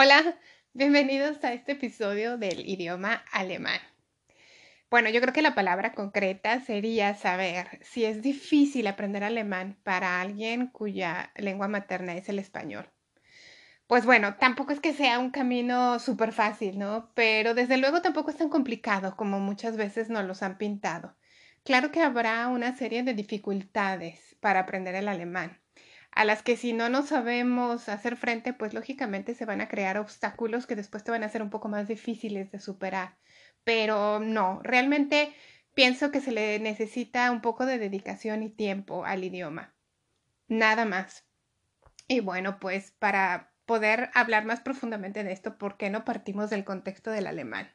Hola, bienvenidos a este episodio del idioma alemán. Bueno, yo creo que la palabra concreta sería saber si es difícil aprender alemán para alguien cuya lengua materna es el español. Pues bueno, tampoco es que sea un camino súper fácil, ¿no? Pero desde luego tampoco es tan complicado como muchas veces nos los han pintado. Claro que habrá una serie de dificultades para aprender el alemán a las que si no nos sabemos hacer frente, pues lógicamente se van a crear obstáculos que después te van a ser un poco más difíciles de superar. Pero no, realmente pienso que se le necesita un poco de dedicación y tiempo al idioma. Nada más. Y bueno, pues para poder hablar más profundamente de esto, ¿por qué no partimos del contexto del alemán?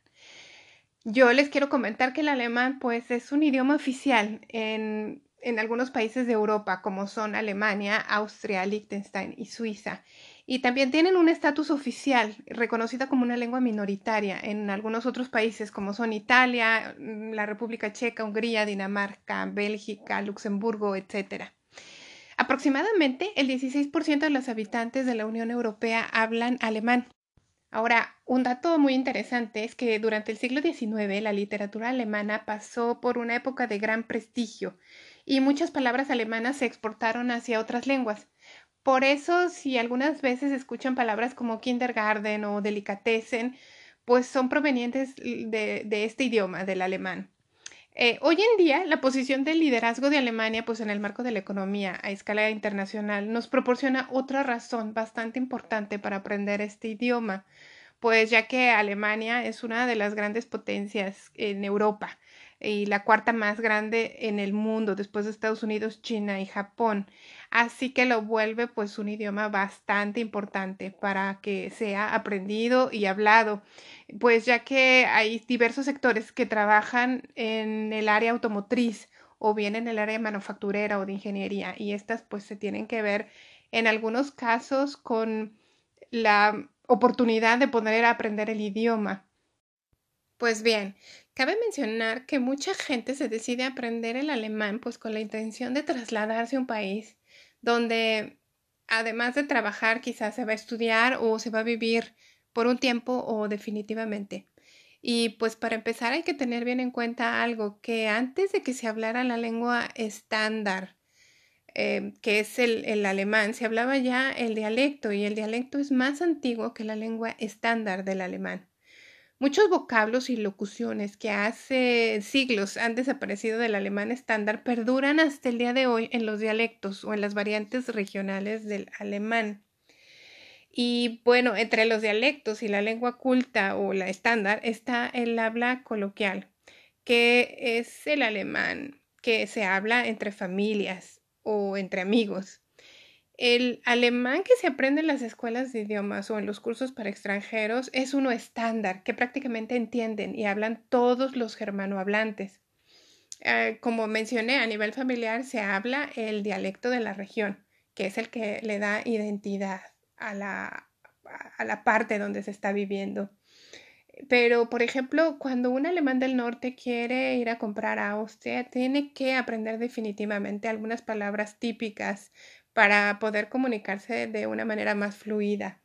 Yo les quiero comentar que el alemán pues es un idioma oficial en en algunos países de Europa, como son Alemania, Austria, Liechtenstein y Suiza. Y también tienen un estatus oficial, reconocida como una lengua minoritaria en algunos otros países, como son Italia, mm, la República Checa, Hungría, Dinamarca, Bélgica, Luxemburgo, etc. Aproximadamente el 16% de los habitantes de la Unión Europea hablan alemán. Ahora, un dato muy interesante es que durante el siglo XIX la literatura alemana pasó por una época de gran prestigio y muchas palabras alemanas se exportaron hacia otras lenguas. Por eso, si algunas veces escuchan palabras como kindergarten o delicatessen, pues son provenientes de, este idioma, del alemán. Eh, hoy en día, la posición del liderazgo de Alemania, pues en el marco de la economía a escala internacional, nos proporciona otra razón bastante importante para aprender este idioma, pues ya que Alemania es una de las grandes potencias en Europa y la cuarta más grande en el mundo después de Estados Unidos, China y Japón. Así que lo vuelve pues un idioma bastante importante para que sea aprendido y hablado, pues ya que hay diversos sectores que trabajan en el área automotriz o bien en el área manufacturera o de ingeniería y estas pues se tienen que ver en algunos casos con la oportunidad de poder aprender el idioma. Pues bien, cabe mencionar que mucha gente se decide a aprender el alemán pues con la intención de trasladarse a un país donde además de trabajar quizás se va a estudiar o se va a vivir por un tiempo o definitivamente. Y pues para empezar hay que tener bien en cuenta algo, que antes de que se hablara la lengua estándar, eh, que es el, el, alemán, se hablaba ya el dialecto y el dialecto es más antiguo que la lengua estándar del alemán. Muchos vocablos y locuciones que hace siglos han desaparecido del alemán estándar perduran hasta el día de hoy en los dialectos o en las variantes regionales del alemán. Y bueno, entre los dialectos y la lengua culta o la estándar está el habla coloquial, que es el alemán que se habla entre familias o entre amigos. El alemán que se aprende en las escuelas de idiomas o en los cursos para extranjeros es uno estándar que prácticamente entienden y hablan todos los germanohablantes. Eh, como mencioné, a nivel familiar se habla el dialecto de la región, que es el que le da identidad a la, a la parte donde se está viviendo. Pero, por ejemplo, cuando un alemán del norte quiere ir a comprar a Austria, tiene que aprender definitivamente algunas palabras típicas para poder comunicarse de una manera más fluida.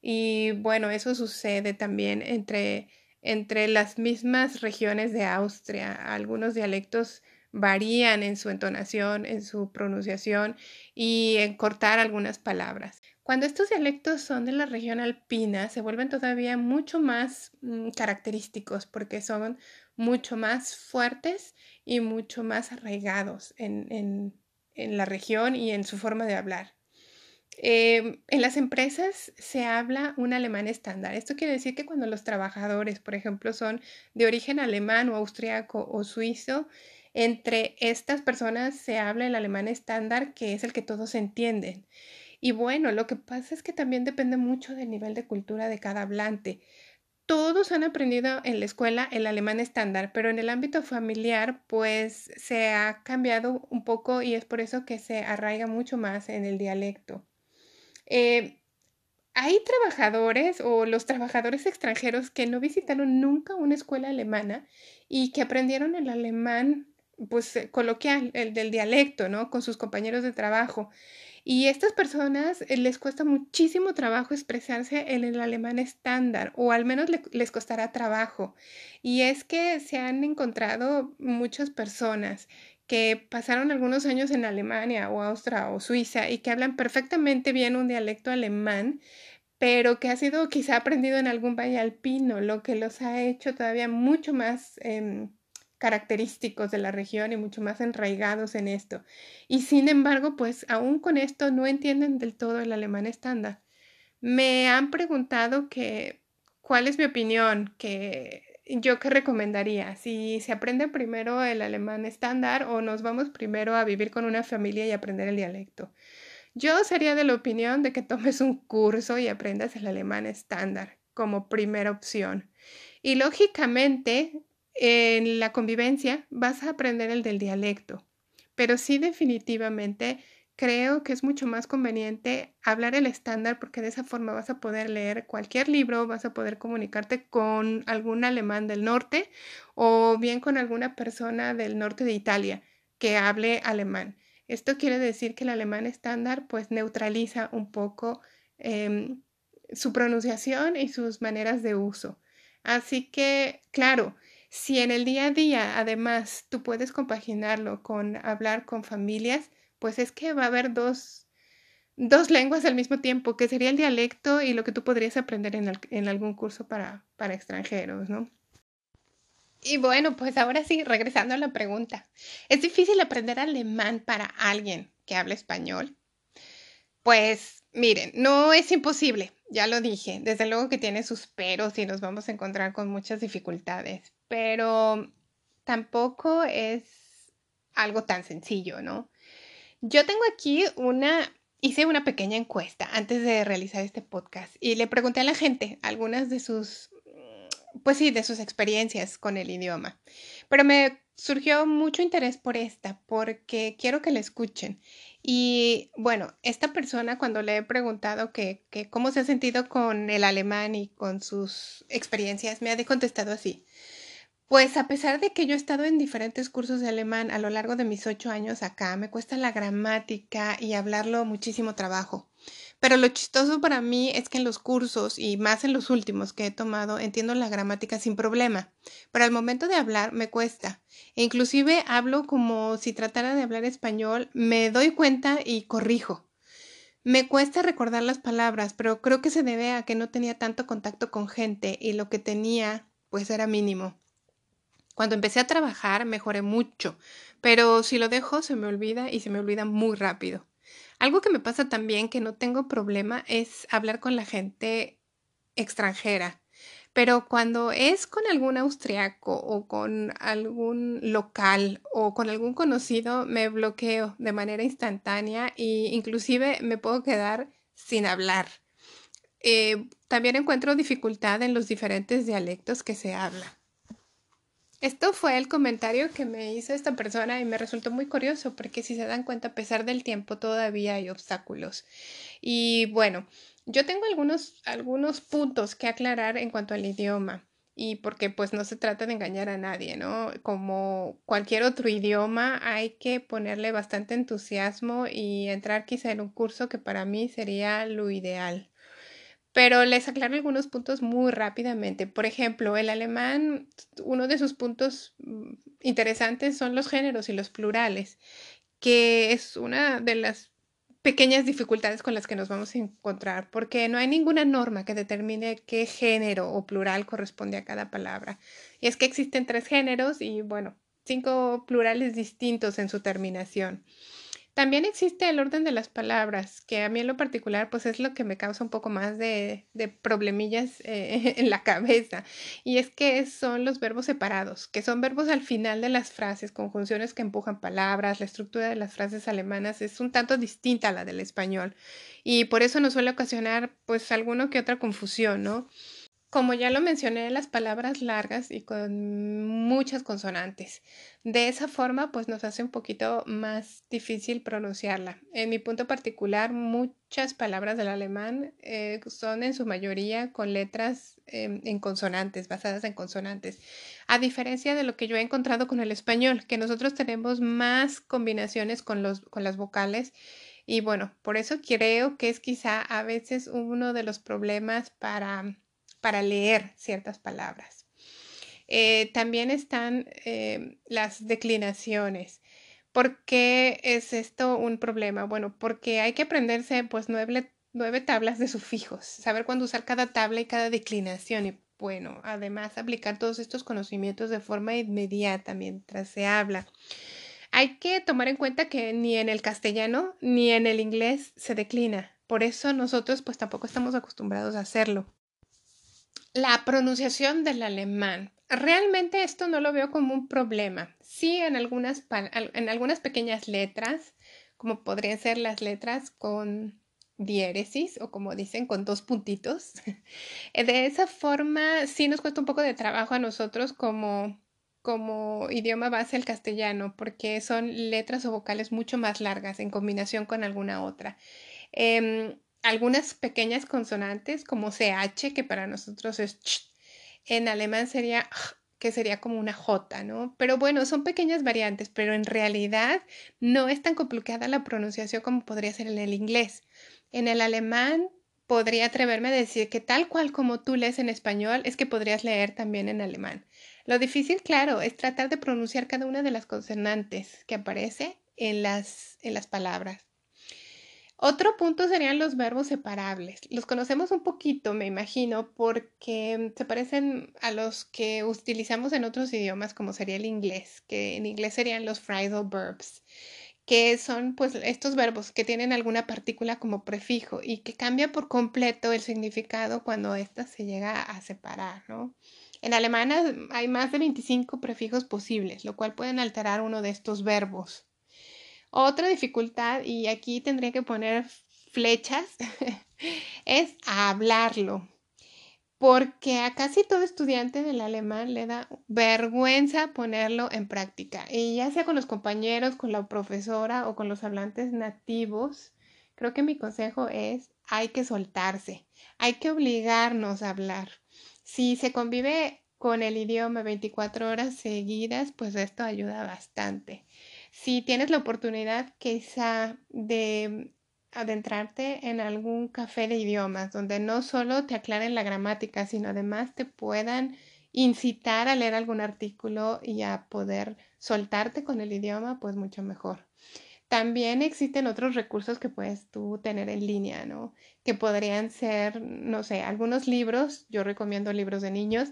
Y bueno, eso sucede también entre, entre las mismas regiones de Austria. Algunos dialectos varían en su entonación, en su pronunciación y en cortar algunas palabras. Cuando estos dialectos son de la región alpina, se vuelven todavía mucho más mm, característicos porque son mucho más fuertes y mucho más arraigados en, en la región y en su forma de hablar. Em, en las empresas se habla un alemán estándar. Esto quiere decir que cuando los trabajadores, por ejemplo, son de origen alemán o austriaco o suizo, entre estas personas se habla el alemán estándar, que es el que todos entienden. Y bueno, lo que pasa es que también depende mucho del nivel de cultura de cada hablante. Todos han aprendido en la escuela el alemán estándar, pero en el ámbito familiar pues se ha cambiado un poco y es por eso que se arraiga mucho más en el dialecto. Eh, hay trabajadores o los trabajadores extranjeros que no visitaron nunca una escuela alemana y que aprendieron el alemán pues coloquial, el del dialecto, ¿no? Con sus compañeros de trabajo. Y estas personas eh, les cuesta muchísimo trabajo expresarse en el alemán estándar, o al menos les costará trabajo. Y es que se han encontrado muchas personas que pasaron algunos años en Alemania o Austria o Suiza y que hablan perfectamente bien un dialecto alemán, pero que ha sido quizá aprendido en algún valle alpino, lo que los ha hecho todavía mucho más em, característicos de la región y mucho más enraigados en esto. Y sin embargo, pues aún con esto no entienden del todo el alemán estándar. Me han preguntado que cuál es mi opinión, que yo qué recomendaría, si se aprende primero el alemán estándar o nos vamos primero a vivir con una familia y aprender el dialecto. Yo sería de la opinión de que tomes un curso y aprendas el alemán estándar como primera opción. Y lógicamente, en la convivencia vas a aprender el del dialecto, pero sí definitivamente creo que es mucho más conveniente hablar el estándar porque de esa forma vas a poder leer cualquier libro, vas a poder comunicarte con algún alemán del norte o bien con alguna persona del norte de Italia que hable alemán. Esto quiere decir que el alemán estándar pues neutraliza un poco em, su pronunciación y sus maneras de uso. Así que, claro, si en el día a día, además, tú puedes compaginarlo con hablar con familias, pues es que va a haber dos, dos lenguas al mismo tiempo, que sería el dialecto y lo que tú podrías aprender en, en algún curso para, para extranjeros, ¿no? Y bueno, pues ahora sí, regresando a la pregunta. ¿Es difícil aprender alemán para alguien que habla español? Pues miren, no es imposible, ya lo dije. Desde luego que tiene sus peros y nos vamos a encontrar con muchas dificultades pero tampoco es algo tan sencillo, ¿no? Yo tengo aquí una, hice una pequeña encuesta antes de realizar este podcast y le pregunté a la gente algunas de sus, pues sí, de sus experiencias con el idioma, pero me surgió mucho interés por esta porque quiero que la escuchen. Y bueno, esta persona cuando le he preguntado que, cómo se ha sentido con el alemán y con sus experiencias, me ha contestado así. Pues a pesar de que yo he estado en diferentes cursos de alemán a lo largo de mis ocho años acá, me cuesta la gramática y hablarlo muchísimo trabajo. Pero lo chistoso para mí es que en los cursos y más en los últimos que he tomado entiendo la gramática sin problema, pero al momento de hablar me cuesta. E inclusive hablo como si tratara de hablar español, me doy cuenta y corrijo. Me cuesta recordar las palabras, pero creo que se debe a que no tenía tanto contacto con gente y lo que tenía pues era mínimo. Cuando empecé a trabajar mejoré mucho, pero si lo dejo se me olvida y se me olvida muy rápido. Algo que me pasa también que no tengo problema es hablar con la gente extranjera, pero cuando es con algún austriaco o con algún local o con algún conocido me bloqueo de manera instantánea e inclusive me puedo quedar sin hablar. Eh, también encuentro dificultad en los diferentes dialectos que se hablan. Esto fue el comentario que me hizo esta persona y me resultó muy curioso porque si se dan cuenta, a pesar del tiempo, todavía hay obstáculos. Y bueno, yo tengo algunos, algunos puntos que aclarar en cuanto al idioma y porque pues no se trata de engañar a nadie, ¿no? Como cualquier otro idioma hay que ponerle bastante entusiasmo y entrar quizá en un curso que para mí sería lo ideal. Pero les aclaro algunos puntos muy rápidamente. Por ejemplo, el alemán, uno de sus puntos mm, interesantes son los géneros y los plurales, que es una de las pequeñas dificultades con las que nos vamos a encontrar, porque no hay ninguna norma que determine qué género o plural corresponde a cada palabra. Y es que existen tres géneros y, bueno, cinco plurales distintos en su terminación. También existe el orden de las palabras, que a mí en lo particular pues es lo que me causa un poco más de, de problemillas eh, en la cabeza. Y es que son los verbos separados, que son verbos al final de las frases, conjunciones que empujan palabras, la estructura de las frases alemanas es un tanto distinta a la del español. Y por eso nos suele ocasionar pues alguno que otra confusión, ¿no? Como ya lo mencioné, las palabras largas y con muchas consonantes. De esa forma, pues nos hace un poquito más difícil pronunciarla. En mi punto particular, muchas palabras del alemán eh, son en su mayoría con letras em, en consonantes, basadas en consonantes. A diferencia de lo que yo he encontrado con el español, que nosotros tenemos más combinaciones con, los, con las vocales. Y bueno, por eso creo que es quizá a veces uno de los problemas para para leer ciertas palabras. Eh, también están eh, las declinaciones. ¿Por qué es esto un problema? Bueno, porque hay que aprenderse pues nueve, nueve tablas de sufijos, saber cuándo usar cada tabla y cada declinación y bueno, además aplicar todos estos conocimientos de forma inmediata mientras se habla. Hay que tomar en cuenta que ni en el castellano ni en el inglés se declina. Por eso nosotros pues tampoco estamos acostumbrados a hacerlo. La pronunciación del alemán. Realmente esto no lo veo como un problema. Sí, en algunas, en algunas pequeñas letras, como podrían ser las letras con diéresis o como dicen con dos puntitos. De esa forma sí nos cuesta un poco de trabajo a nosotros como, como idioma base el castellano porque son letras o vocales mucho más largas en combinación con alguna otra. Em, algunas pequeñas consonantes como CH, que para nosotros es ch, en alemán sería que sería como una J, ¿no? Pero bueno, son pequeñas variantes, pero en realidad no es tan complicada la pronunciación como podría ser en el inglés. En el alemán podría atreverme a decir que tal cual como tú lees en español, es que podrías leer también en alemán. Lo difícil, claro, es tratar de pronunciar cada una de las consonantes que aparece en las, en las palabras. Otro punto serían los verbos separables. Los conocemos un poquito, me imagino, porque se parecen a los que utilizamos en otros idiomas, como sería el inglés, que en inglés serían los phrasal verbs, que son pues estos verbos que tienen alguna partícula como prefijo y que cambia por completo el significado cuando ésta se llega a separar, ¿no? En alemán hay más de 25 prefijos posibles, lo cual pueden alterar uno de estos verbos. Otra dificultad, y aquí tendría que poner flechas, es hablarlo. Porque a casi todo estudiante del alemán le da vergüenza ponerlo en práctica. Y ya sea con los compañeros, con la profesora o con los hablantes nativos, creo que mi consejo es hay que soltarse, hay que obligarnos a hablar. Si se convive con el idioma 24 horas seguidas, pues esto ayuda bastante si tienes la oportunidad quizá de adentrarte en algún café de idiomas donde no solo te aclaren la gramática, sino además te puedan incitar a leer algún artículo y a poder soltarte con el idioma, pues mucho mejor. También existen otros recursos que puedes tú tener en línea, ¿no? Que podrían ser, no sé, algunos libros, yo recomiendo libros de niños,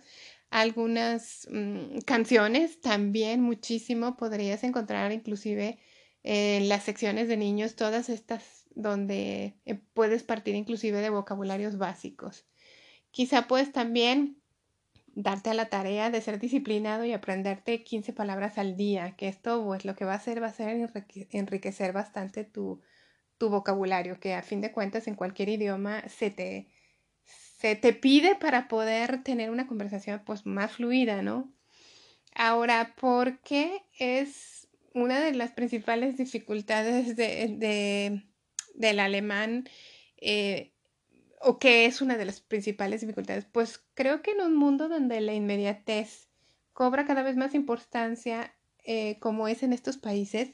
algunas mm, canciones también muchísimo podrías encontrar inclusive en las secciones de niños todas estas donde eh, puedes partir inclusive de vocabularios básicos. Quizá puedes también darte a la tarea de ser disciplinado y aprenderte 15 palabras al día que esto pues lo que va a hacer va a ser enriquecer bastante tu, tu vocabulario que a fin de cuentas en cualquier idioma se te se te pide para poder tener una conversación pues más fluida, ¿no? Ahora, ¿por qué es una de las principales dificultades de, del alemán eh, o qué es una de las principales dificultades? Pues creo que en un mundo donde la inmediatez cobra cada vez más importancia, eh, como es en estos países,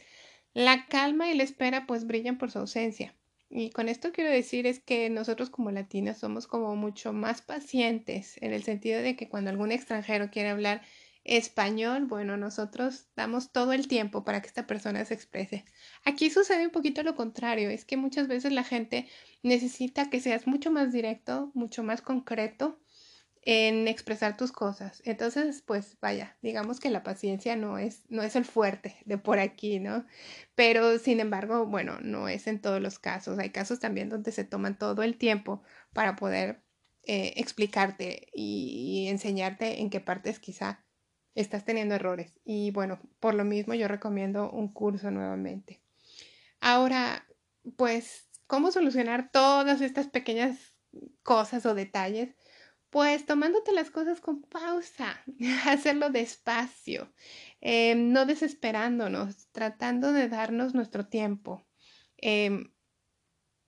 la calma y la espera pues brillan por su ausencia. Y con esto quiero decir es que nosotros como latinas somos como mucho más pacientes en el sentido de que cuando algún extranjero quiere hablar español, bueno, nosotros damos todo el tiempo para que esta persona se exprese. Aquí sucede un poquito lo contrario, es que muchas veces la gente necesita que seas mucho más directo, mucho más concreto en expresar tus cosas. Entonces, pues vaya, digamos que la paciencia no es, no es el fuerte de por aquí, ¿no? Pero sin embargo, bueno, no es en todos los casos. Hay casos también donde se toman todo el tiempo para poder eh, explicarte y, y enseñarte en qué partes quizá estás teniendo errores. Y bueno, por lo mismo yo recomiendo un curso nuevamente. Ahora, pues, ¿cómo solucionar todas estas pequeñas cosas o detalles? Pues tomándote las cosas con pausa, hacerlo despacio, em, no desesperándonos, tratando de darnos nuestro tiempo. Em,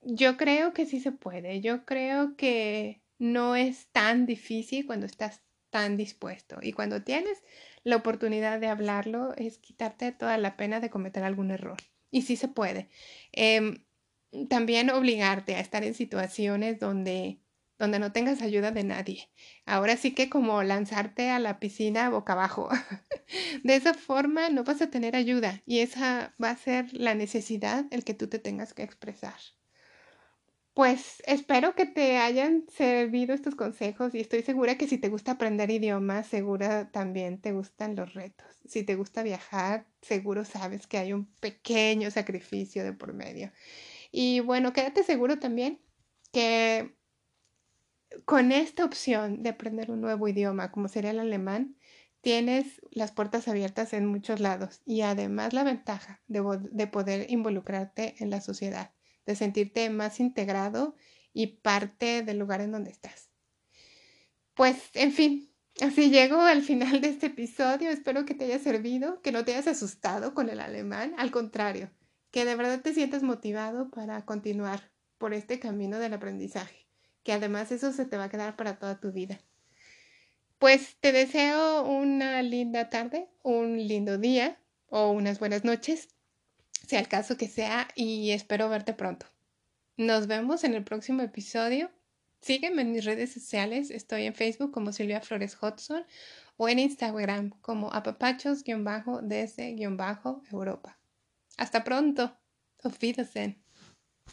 yo creo que sí se puede, yo creo que no es tan difícil cuando estás tan dispuesto y cuando tienes la oportunidad de hablarlo es quitarte toda la pena de cometer algún error. Y sí se puede. Em, también obligarte a estar en situaciones donde donde no tengas ayuda de nadie. Ahora sí que como lanzarte a la piscina boca abajo. de esa forma no vas a tener ayuda y esa va a ser la necesidad el que tú te tengas que expresar. Pues espero que te hayan servido estos consejos y estoy segura que si te gusta aprender idiomas, segura también te gustan los retos. Si te gusta viajar, seguro sabes que hay un pequeño sacrificio de por medio. Y bueno, quédate seguro también que con esta opción de aprender un nuevo idioma, como sería el alemán, tienes las puertas abiertas en muchos lados y además la ventaja de, poder involucrarte en la sociedad, de sentirte más integrado y parte del lugar en donde estás. Pues, en fin, así llego al final de este episodio. Espero que te haya servido, que no te hayas asustado con el alemán, al contrario, que de verdad te sientas motivado para continuar por este camino del aprendizaje que además eso se te va a quedar para toda tu vida. Pues te deseo una linda tarde, un lindo día o unas buenas noches, sea el caso que sea, y espero verte pronto. Nos vemos en el próximo episodio. Sígueme en mis redes sociales. Estoy en Facebook como Silvia Flores Hudson o en Instagram como apapachos-desde-europa. Hasta pronto. Auf Wiedersehen.